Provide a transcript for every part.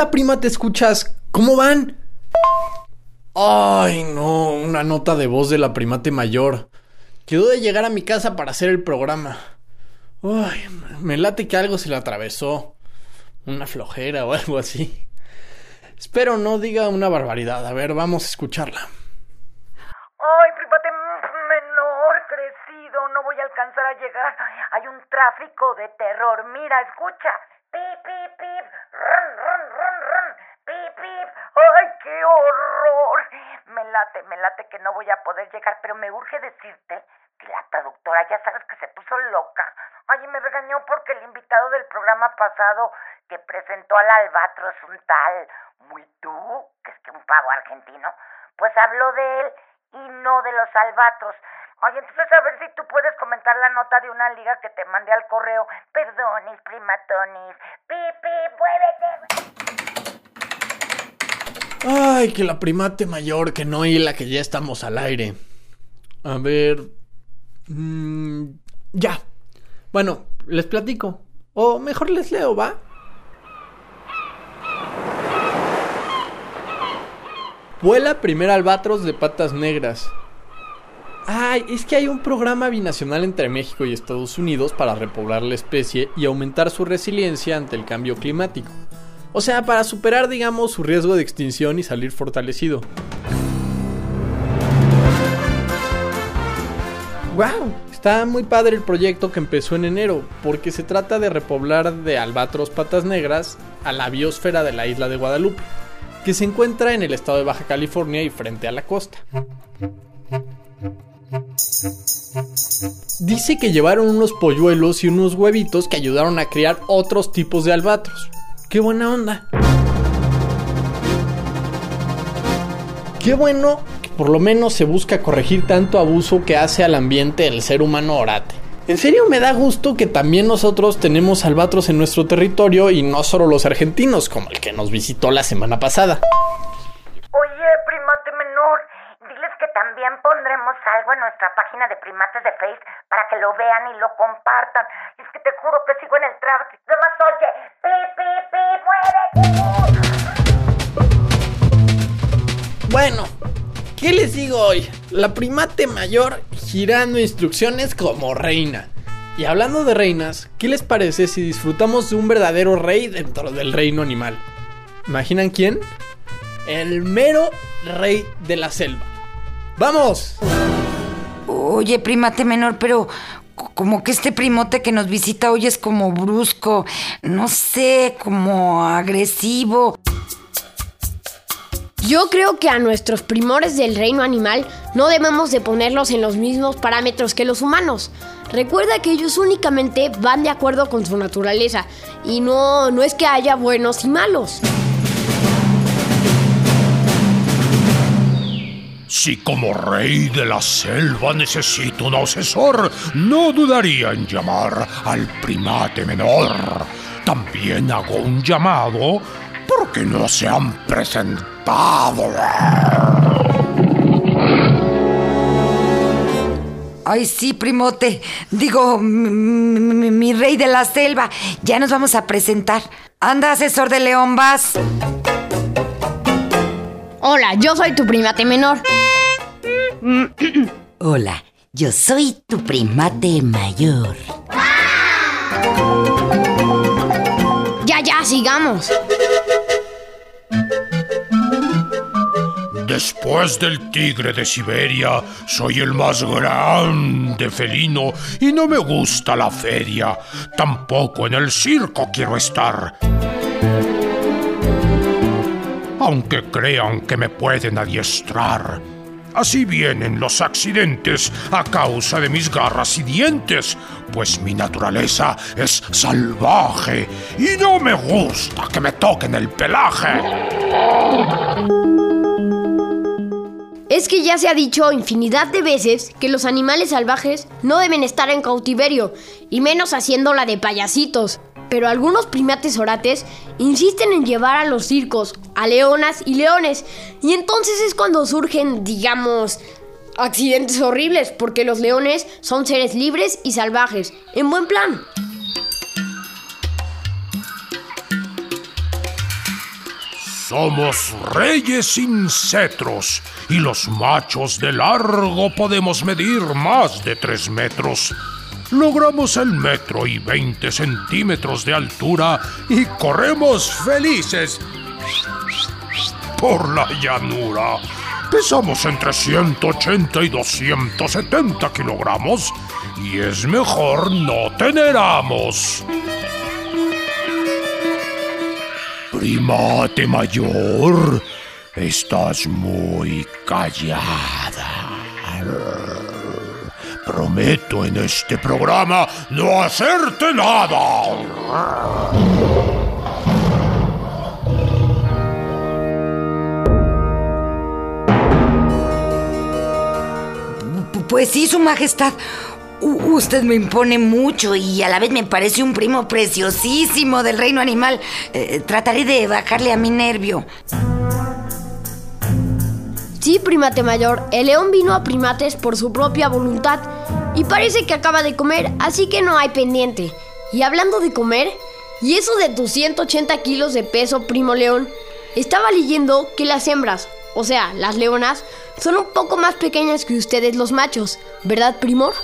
Hola prima, ¿te escuchas? ¿Cómo van? Ay, no, una nota de voz de la primate mayor. Quedó de llegar a mi casa para hacer el programa. Ay, me late que algo se le atravesó. Una flojera o algo así. Espero no diga una barbaridad. A ver, vamos a escucharla. Ay, primate menor, crecido, no voy a alcanzar a llegar. Hay un tráfico de terror. Mira, escucha. Pip, pip, pip. Run, run, run. Pip, pip. Ay, qué horror. Me late, me late que no voy a poder llegar, pero me urge decirte que la productora ya sabes que se puso loca. Ay, me regañó porque el invitado del programa pasado que presentó al albatros un tal muy tú, que es que un pavo argentino, pues habló de él y no de los albatros. Oye, entonces a ver si tú puedes comentar la nota de una liga que te mandé al correo. Perdonis, primatonis. Pipi, muévete. Ay, que la primate mayor, que no y la que ya estamos al aire. A ver. mm, ya. Bueno, les platico. O mejor les leo, ¿va? Vuela primer albatros de patas negras. Ay, es que hay un programa binacional entre México y Estados Unidos para repoblar la especie y aumentar su resiliencia ante el cambio climático. O sea, para superar, digamos, su riesgo de extinción y salir fortalecido. ¡Wow! Está muy padre el proyecto que empezó en enero, porque se trata de repoblar de albatros patas negras a la biosfera de la isla de Guadalupe, que se encuentra en el estado de Baja California y frente a la costa. Dice que llevaron unos polluelos y unos huevitos que ayudaron a criar otros tipos de albatros. ¡Qué buena onda! Qué bueno que por lo menos se busca corregir tanto abuso que hace al ambiente el ser humano orate. En serio me da gusto que también nosotros tenemos albatros en nuestro territorio y no solo los argentinos, como el que nos visitó la semana pasada. Oye, primate menor, diles que también pondremos algo en nuestra página de primates de Face para que lo vean y lo compartan. Es que te juro que sigo en el tráfico. Nomás oye, pi, pi, pi. Bueno, ¿qué les digo hoy? La primate mayor girando instrucciones como reina. Y hablando de reinas, ¿qué les parece si disfrutamos de un verdadero rey dentro del reino animal? ¿Imaginan quién? El mero rey de la selva. ¡Vamos! Oye, primate menor, pero como que este primote que nos visita hoy es como brusco, no sé, como agresivo. Yo creo que a nuestros primores del reino animal no debemos de ponerlos en los mismos parámetros que los humanos. Recuerda que ellos únicamente van de acuerdo con su naturaleza y no, no es que haya buenos y malos. Si como rey de la selva necesito un asesor, no dudaría en llamar al primate menor. También hago un llamado porque no se han presentado. Ay, sí, primote. Digo, mi, mi- mi rey de la selva. Ya nos vamos a presentar. Anda, asesor de León, vas. Hola, yo soy tu primate menor. Hola, yo soy tu primate mayor. Ya, ya, sigamos. Después del tigre de Siberia, soy el más grande felino y no me gusta la feria. Tampoco en el circo quiero estar. Aunque crean que me pueden adiestrar, Así vienen los accidentes a causa de mis garras y dientes, pues mi naturaleza es salvaje y no me gusta que me toquen el pelaje. Es que ya se ha dicho infinidad de veces que los animales salvajes no deben estar en cautiverio, y menos haciéndola de payasitos. Pero algunos primates orates insisten en llevar a los circos a leonas y leones, y entonces es cuando surgen, digamos, accidentes horribles, porque los leones son seres libres y salvajes, en buen plan. Somos reyes sin cetros y los machos de largo podemos medir más de tres metros. Logramos el metro y 20 centímetros de altura y corremos felices por la llanura. Pesamos entre 180 y 270 kilogramos y es mejor no tener amos. Primate mayor, estás muy callada. Prometo en este programa no hacerte nada. Pues sí, Su Majestad. Usted me impone mucho y a la vez me parece un primo preciosísimo del reino animal. Eh, trataré de bajarle a mi nervio. Sí, primate mayor, el león vino a primates por su propia voluntad y parece que acaba de comer, así que no hay pendiente. Y hablando de comer, y eso de tus 180 kilos de peso, primo león, estaba leyendo que las hembras, o sea, las leonas, son un poco más pequeñas que ustedes los machos, ¿verdad, primor?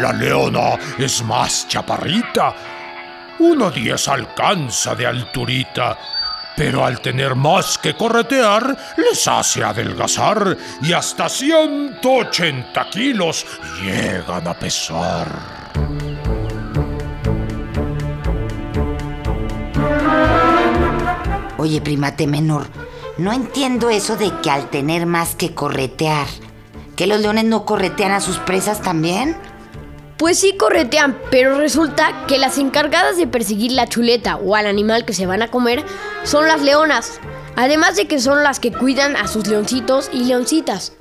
La leona es más chaparrita. Uno diez alcanza de alturita. Pero al tener más que corretear, les hace adelgazar y hasta 180 kilos llegan a pesar. Oye, primate menor, no entiendo eso de que al tener más que corretear, ¿que los leones no corretean a sus presas también? Pues sí corretean, pero resulta que las encargadas de perseguir la chuleta o al animal que se van a comer son las leonas. Además de que son las que cuidan a sus leoncitos y leoncitas.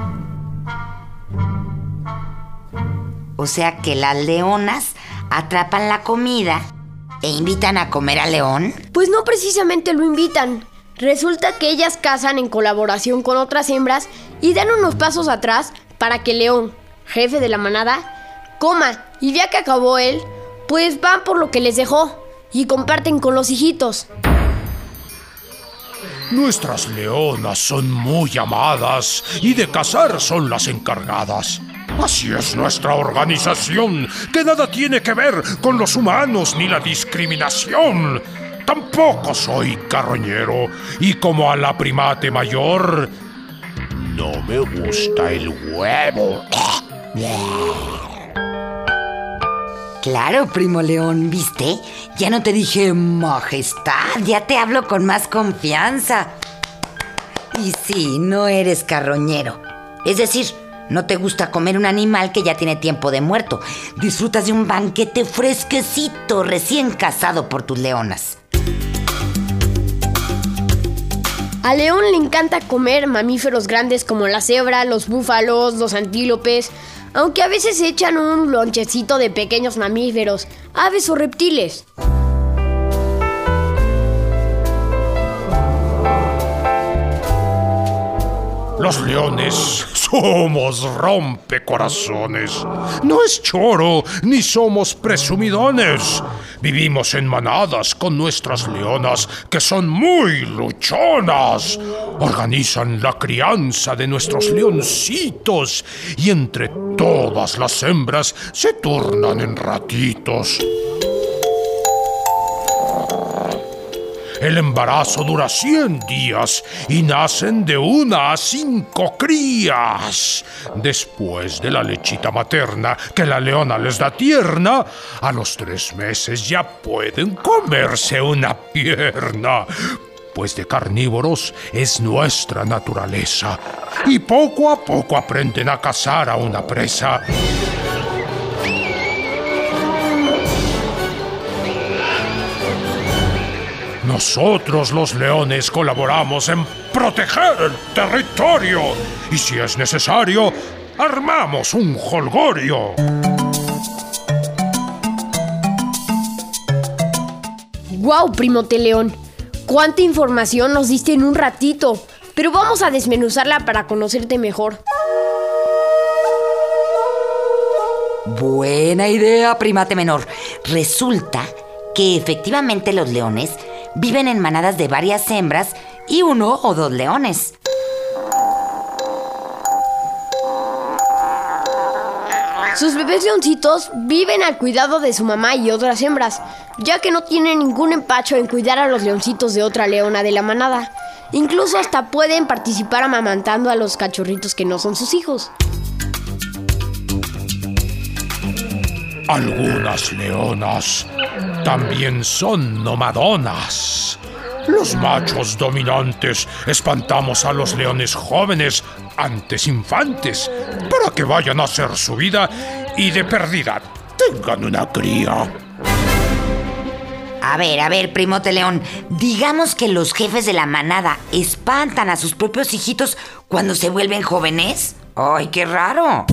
O sea que las leonas atrapan la comida e invitan a comer al león. Pues no precisamente lo invitan. Resulta que ellas cazan en colaboración con otras hembras y dan unos pasos atrás para que el león, jefe de la manada, coma. Y ya que acabó él, pues van por lo que les dejó y comparten con los hijitos. Nuestras leonas son muy amadas y de cazar son las encargadas. Así es nuestra organización, que nada tiene que ver con los humanos ni la discriminación. Tampoco soy carroñero y como a la primate mayor, no me gusta el huevo. Claro, primo león, ¿viste? Ya no te dije majestad, ya te hablo con más confianza. Y sí, no eres carroñero. Es decir, no te gusta comer un animal que ya tiene tiempo de muerto. Disfrutas de un banquete fresquecito, recién cazado por tus leonas. A León le encanta comer mamíferos grandes como la cebra, los búfalos, los antílopes, aunque a veces echan un lonchecito de pequeños mamíferos, aves o reptiles. Los leones somos rompecorazones. No es choro, ni somos presumidones. Vivimos en manadas con nuestras leonas, que son muy luchonas. Organizan la crianza de nuestros leoncitos y entre todas las hembras se turnan en ratitos. El embarazo dura 100 días y nacen de una a cinco crías. Después de la lechita materna que la leona les da tierna, a los tres meses ya pueden comerse una pierna. Pues de carnívoros es nuestra naturaleza. Y poco a poco aprenden a cazar a una presa. Nosotros los leones colaboramos en proteger el territorio y si es necesario, armamos un holgorio. ¡Guau, primote león! ¿Cuánta información nos diste en un ratito? Pero vamos a desmenuzarla para conocerte mejor. Buena idea, primate menor. Resulta que efectivamente los leones viven en manadas de varias hembras y uno o dos leones. Sus bebés leoncitos viven al cuidado de su mamá y otras hembras, ya que no tienen ningún empacho en cuidar a los leoncitos de otra leona de la manada. Incluso hasta pueden participar amamantando a los cachorritos que no son sus hijos. Algunas leonas también son nomadonas. Los machos dominantes espantamos a los leones jóvenes, antes infantes, para que vayan a hacer su vida y de perdida tengan una cría. A ver, a ver, primote león, digamos que los jefes de la manada espantan a sus propios hijitos cuando se vuelven jóvenes. ¡Ay, qué raro!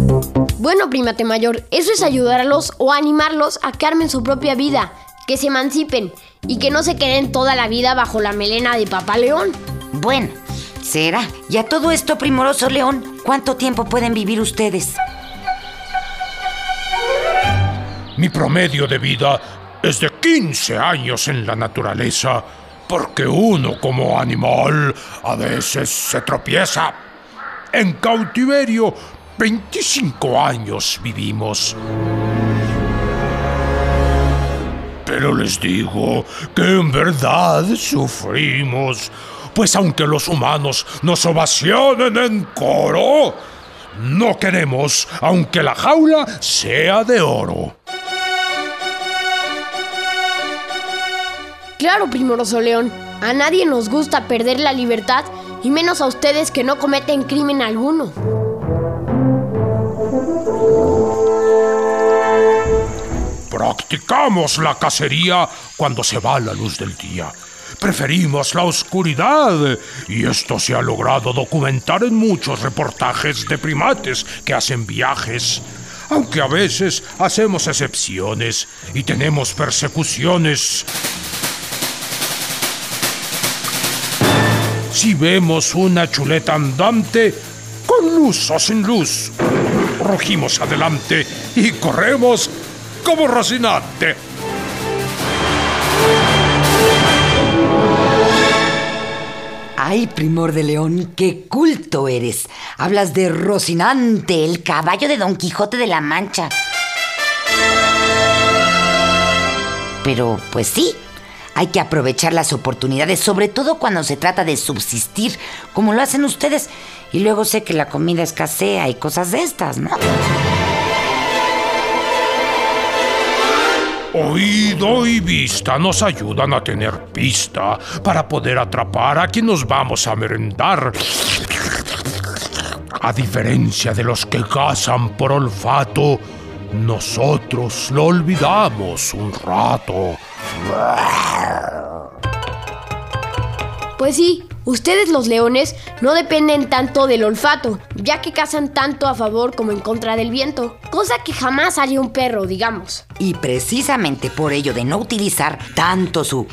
Bueno, primate mayor, eso es ayudarlos o animarlos a que armen su propia vida, que se emancipen y que no se queden toda la vida bajo la melena de papá león. Bueno, será. Y a todo esto, primoroso león, ¿cuánto tiempo pueden vivir ustedes? Mi promedio de vida es de 15 años en la naturaleza, porque uno como animal a veces se tropieza. En cautiverio, 25 años vivimos. Pero les digo que en verdad sufrimos, pues aunque los humanos nos ovacionen en coro, no queremos aunque la jaula sea de oro. Claro, primoroso león, a nadie nos gusta perder la libertad y menos a ustedes que no cometen crimen alguno. Practicamos la cacería cuando se va la luz del día. Preferimos la oscuridad y esto se ha logrado documentar en muchos reportajes de primates que hacen viajes. Aunque a veces hacemos excepciones y tenemos persecuciones. Si vemos una chuleta andante, con luz o sin luz, rugimos adelante y corremos como Rocinante. Ay, primor de león, qué culto eres. Hablas de Rocinante, el caballo de Don Quijote de la Mancha. Pero, pues sí, hay que aprovechar las oportunidades, sobre todo cuando se trata de subsistir, como lo hacen ustedes. Y luego sé que la comida escasea y cosas de estas, ¿no? Oído y vista nos ayudan a tener pista para poder atrapar a quien nos vamos a merendar. A diferencia de los que cazan por olfato, nosotros lo olvidamos un rato. Pues sí, ustedes los leones no dependen tanto del olfato, ya que cazan tanto a favor como en contra del viento, cosa que jamás haría un perro, digamos. Y precisamente por ello de no utilizar tanto su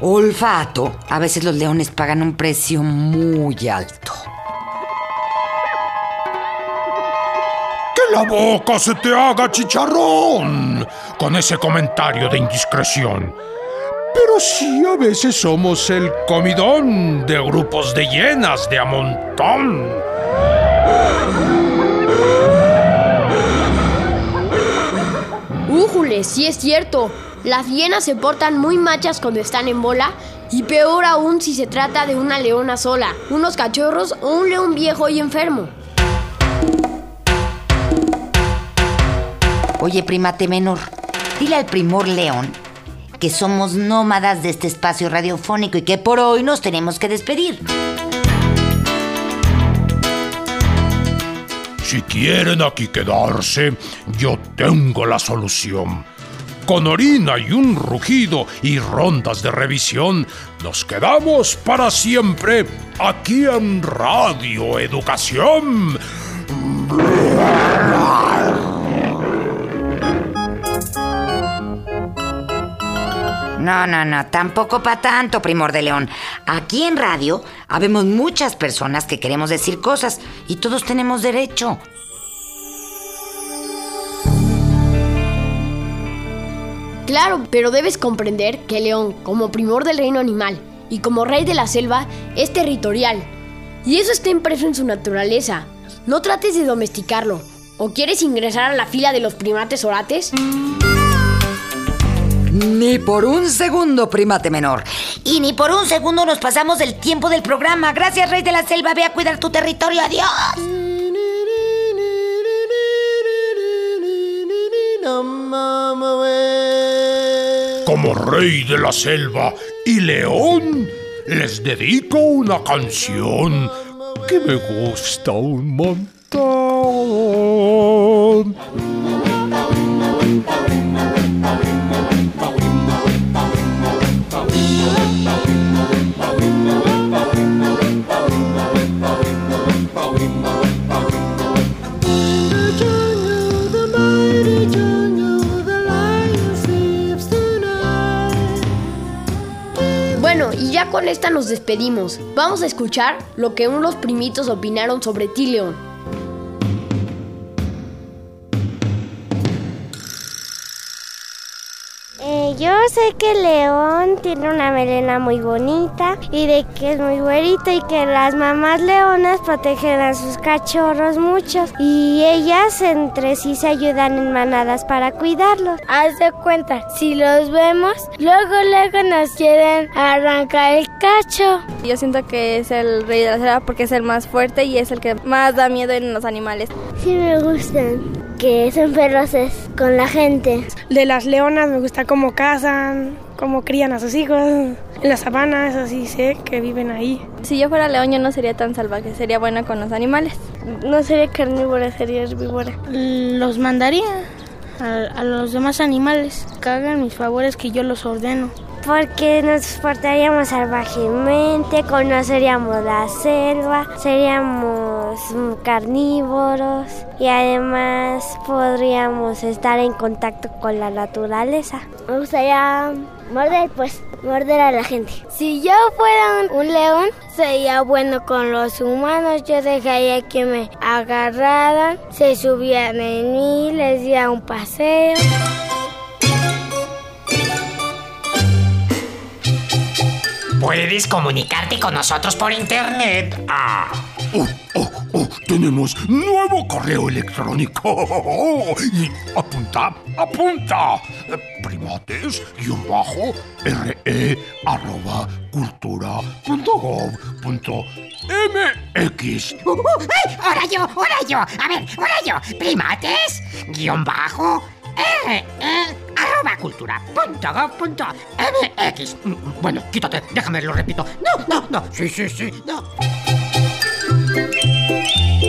olfato, a veces los leones pagan un precio muy alto. ¡Que la boca se te haga chicharrón! Con ese comentario de indiscreción. Pero sí a veces somos el comidón de grupos de hienas de a montón. ¡Újule! Sí es cierto. Las hienas se portan muy machas cuando están en bola y peor aún si se trata de una leona sola, unos cachorros o un león viejo y enfermo. Oye, primate menor, dile al primor león que somos nómadas de este espacio radiofónico y que por hoy nos tenemos que despedir. Si quieren aquí quedarse, yo tengo la solución. Con orina y un rugido y rondas de revisión, nos quedamos para siempre aquí en Radio Educación. No, no, no, tampoco para tanto, Primor de León. Aquí en radio habemos muchas personas que queremos decir cosas y todos tenemos derecho. Claro, pero debes comprender que León, como primor del reino animal y como rey de la selva, es territorial. Y eso está impreso en su naturaleza. No trates de domesticarlo. ¿O quieres ingresar a la fila de los primates orates? Ni por un segundo, primate menor. Y ni por un segundo nos pasamos del tiempo del programa. Gracias, Rey de la Selva. Ve a cuidar tu territorio. Adiós. Como rey de la selva y león, les dedico una canción que me gusta un montón. Nos despedimos. Vamos a escuchar lo que unos primitos opinaron sobre ti, León. Yo sé que León tiene una melena muy bonita y de que es muy güerito y que las mamás leonas protegen a sus cachorros muchos y ellas entre sí se ayudan en manadas para cuidarlos. Haz de cuenta, si los vemos, luego luego nos quieren arrancar el cacho. Yo siento que es el rey de la selva porque es el más fuerte y es el que más da miedo en los animales. Sí me gustan, que son feroces con la gente. De las leonas me gusta cómo cazan, cómo crían a sus hijos. En la sabana, eso sí sé que viven ahí. Si yo fuera león yo no sería tan salvaje, sería buena con los animales. No sería carnívora, sería herbívora. Los mandaría a, a los demás animales que hagan mis favores que yo los ordeno. Porque nos portaríamos salvajemente, conoceríamos la selva, seríamos carnívoros y además podríamos estar en contacto con la naturaleza. Me gustaría morder, pues, morder a la gente. Si yo fuera un, un león, sería bueno con los humanos. Yo dejaría que me agarraran, se subían en mí, les diera un paseo. Puedes comunicarte con nosotros por internet. Ah. Oh, oh, oh, tenemos nuevo correo electrónico. Y apunta, apunta. Primates, guion bajo, re, arroba, cultura, ¡Ay! ¡Ahora yo! ¡Ahora yo! A ver, ahora yo. Primates, guion bajo, re, arroba cultura, punto punto mx. Bueno, quítate, déjame, lo repito. No, no, no. Sí, sí, sí, no.